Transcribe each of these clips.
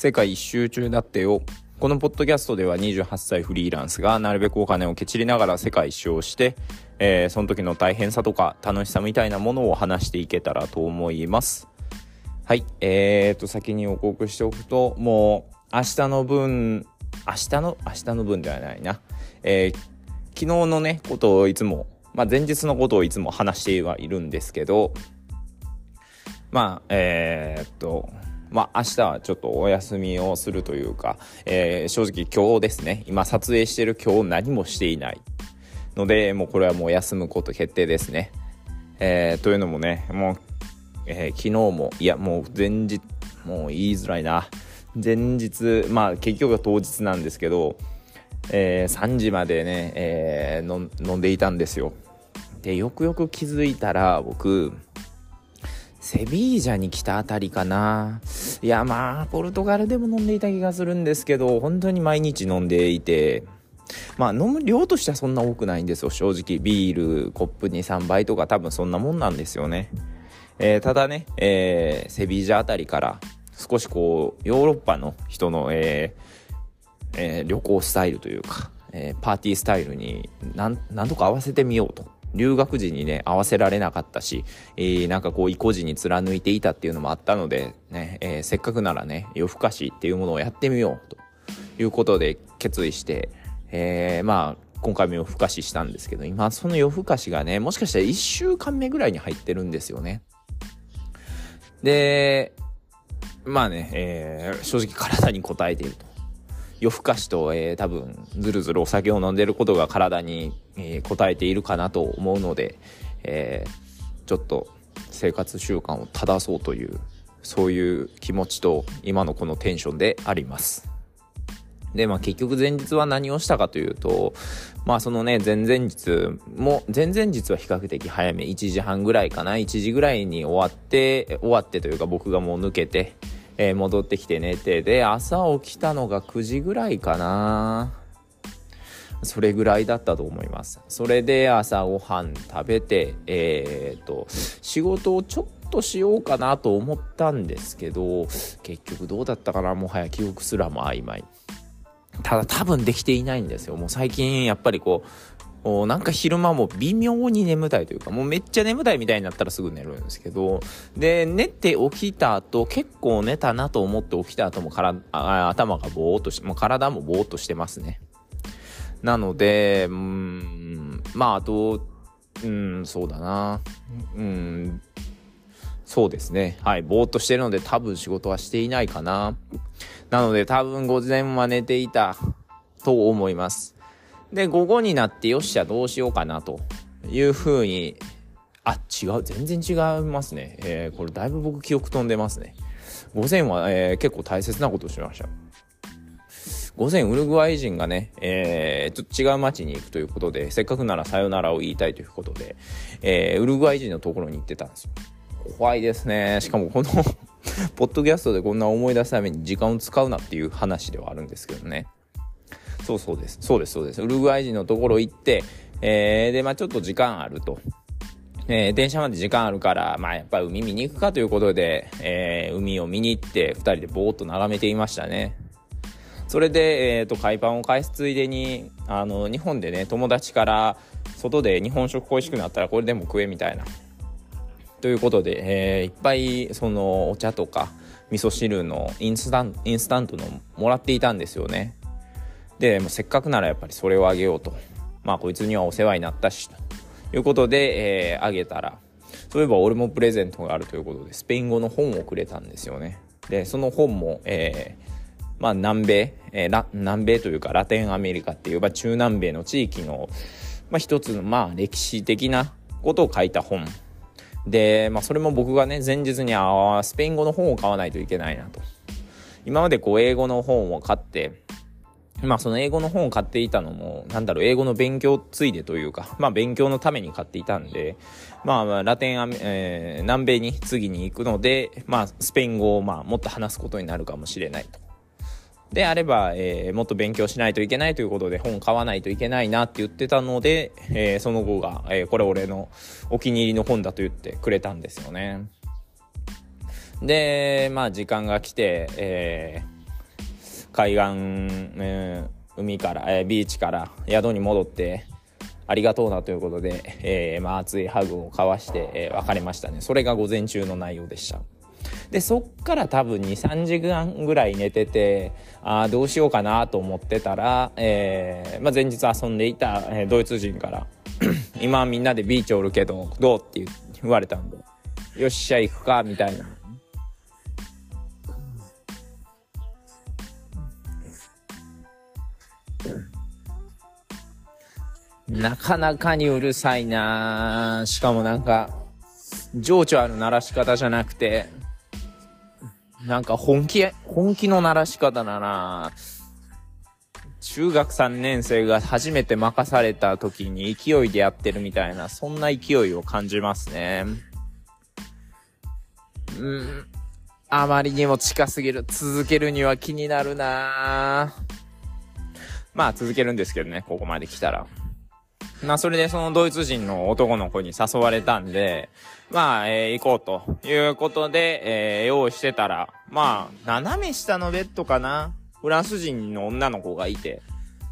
世界一周中だってよ。このポッドキャストでは28歳フリーランスがなるべくお金をけちりながら世界一周をして、えー、その時の大変さとか楽しさみたいなものを話していけたらと思います。はい。えーと、先に予告しておくと、もう明日の分、明日の、明日の分ではないな。えー、昨日のね、ことをいつも、まあ前日のことをいつも話してはいるんですけど、まあ、えー、っと、まあ、明日はちょっとお休みをするというか、えー、正直今日ですね、今撮影してる今日何もしていないので、もうこれはもう休むこと決定ですね。えー、というのもね、もう、えー、昨日も、いや、もう前日、もう言いづらいな。前日、まあ結局は当日なんですけど、えー、3時までね、えー、飲んでいたんですよ。で、よくよく気づいたら僕、セビージャに来たあたりかな。いや、まあ、ポルトガルでも飲んでいた気がするんですけど、本当に毎日飲んでいて、まあ、飲む量としてはそんな多くないんですよ、正直。ビール、コップに3杯とか多分そんなもんなんですよね。えー、ただね、えー、セビージャあたりから、少しこう、ヨーロッパの人の、えーえー、旅行スタイルというか、え、パーティースタイルに何とか合わせてみようと。留学時にね合わせられなかったし、えー、なんかこう意固地に貫いていたっていうのもあったのでね、えー、せっかくならね夜更かしっていうものをやってみようということで決意して、えー、まあ今回も夜更かししたんですけど今その夜更かしがねもしかしたら1週間目ぐらいに入ってるんですよね。でまあね、えー、正直体に応えていると。夜更かしと、えー、多分ずるずるお酒を飲んでることが体に、えー、応えているかなと思うので、えー、ちょっと生活習慣を正そうというそういう気持ちと今のこのテンションであります。で、まあ結局前日は何をしたかというと、まあそのね、前々日も、前々日は比較的早め、1時半ぐらいかな、1時ぐらいに終わって、終わってというか僕がもう抜けて、えー、戻ってきて寝て、で、朝起きたのが9時ぐらいかな。それぐらいだったと思います。それで朝ごはん食べて、えー、っと、仕事をちょっとしようかなと思ったんですけど、結局どうだったかな？もはや記憶すらも曖昧。ただ多分できていないんですよ。もう最近やっぱりこう、なんか昼間も微妙に眠たいというか、もうめっちゃ眠たいみたいになったらすぐ寝るんですけど、で、寝て起きた後、結構寝たなと思って起きた後もから頭がぼーっとして、もう体もぼーっとしてますね。なので、うん、まあ、あと、うん、そうだな。うん、そうですね。はい、ぼーっとしてるので多分仕事はしていないかな。なので多分午前は寝ていたと思います。で、午後になってよっしゃどうしようかなというふうに、あ、違う、全然違いますね。えー、これだいぶ僕記憶飛んでますね。午前は、えー、結構大切なことしました。午前ウルグアイ人がね、えー、ちょっと違う街に行くということで、せっかくならさよならを言いたいということで、えー、ウルグアイ人のところに行ってたんですよ。怖いですね。しかもこの ポッドキャストでこんな思い出すために時間を使うなっていう話ではあるんですけどね。そうそうです。そうです、そうです。ウルグアイ人のところ行って、えー、で、まあちょっと時間あると。えー、電車まで時間あるから、まあやっぱり海見に行くかということで、えー、海を見に行って、二人でぼーっと眺めていましたね。それで、え、ー、と、海パンを返すついでに、あの、日本でね、友達から、外で日本食恋しくなったらこれでも食えみたいな。ということで、えー、いっぱい、その、お茶とか、味噌汁のインスタンインスタントのもらっていたんですよね。でもせっかくならやっぱりそれをあげようとまあこいつにはお世話になったしということで、えー、あげたらそういえば俺もプレゼントがあるということでスペイン語の本をくれたんですよねでその本も、えー、まあ南米、えー、南米というかラテンアメリカっていう、まあ、中南米の地域の、まあ、一つのまあ歴史的なことを書いた本で、まあ、それも僕がね前日にあスペイン語の本を買わないといけないなと今までこう英語の本を買ってまあその英語の本を買っていたのも、なんだろう、英語の勉強ついでというか、まあ勉強のために買っていたんで、まあラテンアメ、えー、南米に次に行くので、まあスペイン語をまあもっと話すことになるかもしれないと。であれば、えー、もっと勉強しないといけないということで本買わないといけないなって言ってたので、えー、その後が、えー、これ俺のお気に入りの本だと言ってくれたんですよね。で、まあ時間が来て、え海岸、えー、海から、え、ビーチから宿に戻ってありがとうなということで、えまあ、熱いハグを交わして、え、別れましたねそれが午前中の内容でしたでそっから多分23時間ぐらい寝ててあどうしようかなと思ってたら、えーまあ、前日遊んでいた、え、ドイツ人から 今みんなでビーチおるけどどうって言われたんでよっしゃ行くかみたいな。なかなかにうるさいなしかもなんか、情緒ある鳴らし方じゃなくて、なんか本気、本気の鳴らし方だな中学3年生が初めて任された時に勢いでやってるみたいな、そんな勢いを感じますね。うん。あまりにも近すぎる。続けるには気になるなまあ続けるんですけどね、ここまで来たら。まあ、それでそのドイツ人の男の子に誘われたんで、まあ、えー、行こうということで、えー、用意してたら、まあ、斜め下のベッドかな？フランス人の女の子がいて、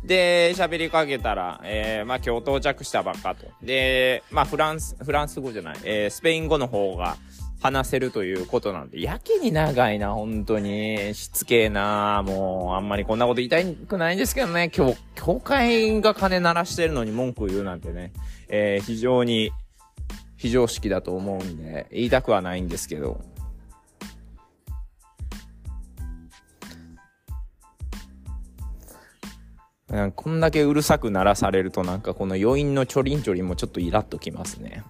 で、喋りかけたら、えー、まあ今日到着したばっかと。で、まあフランス、フランス語じゃない、えー、スペイン語の方が、話せるということなんで、やけに長いな、本当に。しつけえな、もう、あんまりこんなこと言いたくないんですけどね、今日、教会が金鳴らしてるのに文句言うなんてね、えー、非常に、非常識だと思うんで、言いたくはないんですけど。こんだけうるさく鳴らされるとなんかこの余韻のちょりんちょりんもちょっとイラッときますね。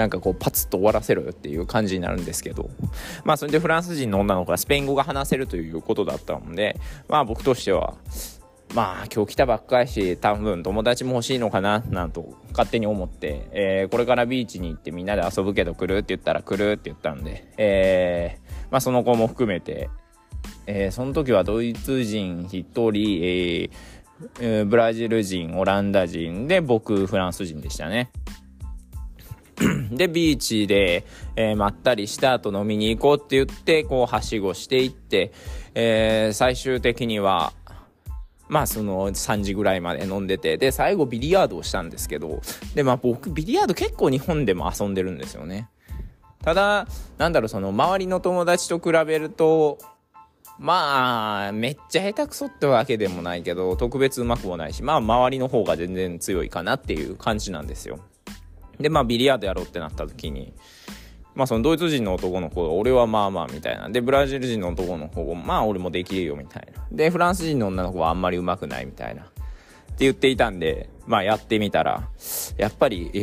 なんかこうパツッと終わらせろよっていう感じになるんですけど、まあそれでフランス人の女の子がスペイン語が話せるということだったので、まあ僕としては、まあ今日来たばっかりし、多分友達も欲しいのかな、なんと勝手に思って、えー、これからビーチに行ってみんなで遊ぶけど来る？って言ったら来るって言ったんで、えー、まあその子も含めて、えー、その時はドイツ人1人、えー、ブラジル人、オランダ人で僕フランス人でしたね。で、ビーチで、えー、まったりした後飲みに行こうって言って、こう、はしごしていって、えー、最終的には、まあその3時ぐらいまで飲んでて、で、最後ビリヤードをしたんですけど、で、まあ僕ビリヤード結構日本でも遊んでるんですよね。ただ、なんだろう、その周りの友達と比べると、まあ、めっちゃ下手くそってわけでもないけど、特別うまくもないし、まあ周りの方が全然強いかなっていう感じなんですよ。で、まあ、ビリヤードやろうってなった時に、まあ、そのドイツ人の男の子が、俺はまあまあみたいな。で、ブラジル人の男の子が、まあ俺もできるよみたいな。で、フランス人の女の子はあんまり上手くないみたいな。って言っていたんで、まあやってみたら、やっぱり、え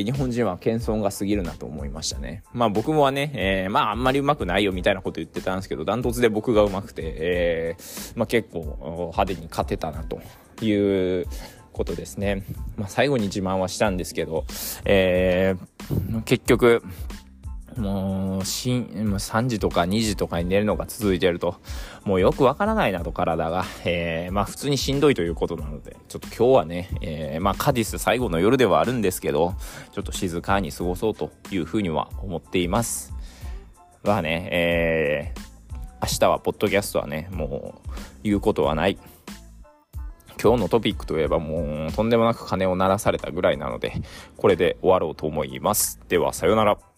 ー、日本人は謙遜が過ぎるなと思いましたね。まあ僕もはね、えー、まああんまり上手くないよみたいなこと言ってたんですけど、ダントツで僕が上手くて、えー、まあ結構派手に勝てたなということですね。まあ、最後に自慢はしたんですけど、えー、結局、もう、しん、3時とか2時とかに寝るのが続いてると、もうよくわからないなと体が、えー、まあ普通にしんどいということなので、ちょっと今日はね、えー、まあカディス最後の夜ではあるんですけど、ちょっと静かに過ごそうというふうには思っています。はね、えー、明日はポッドキャストはね、もう言うことはない。今日のトピックといえばもうとんでもなく金を鳴らされたぐらいなので、これで終わろうと思います。では、さようなら。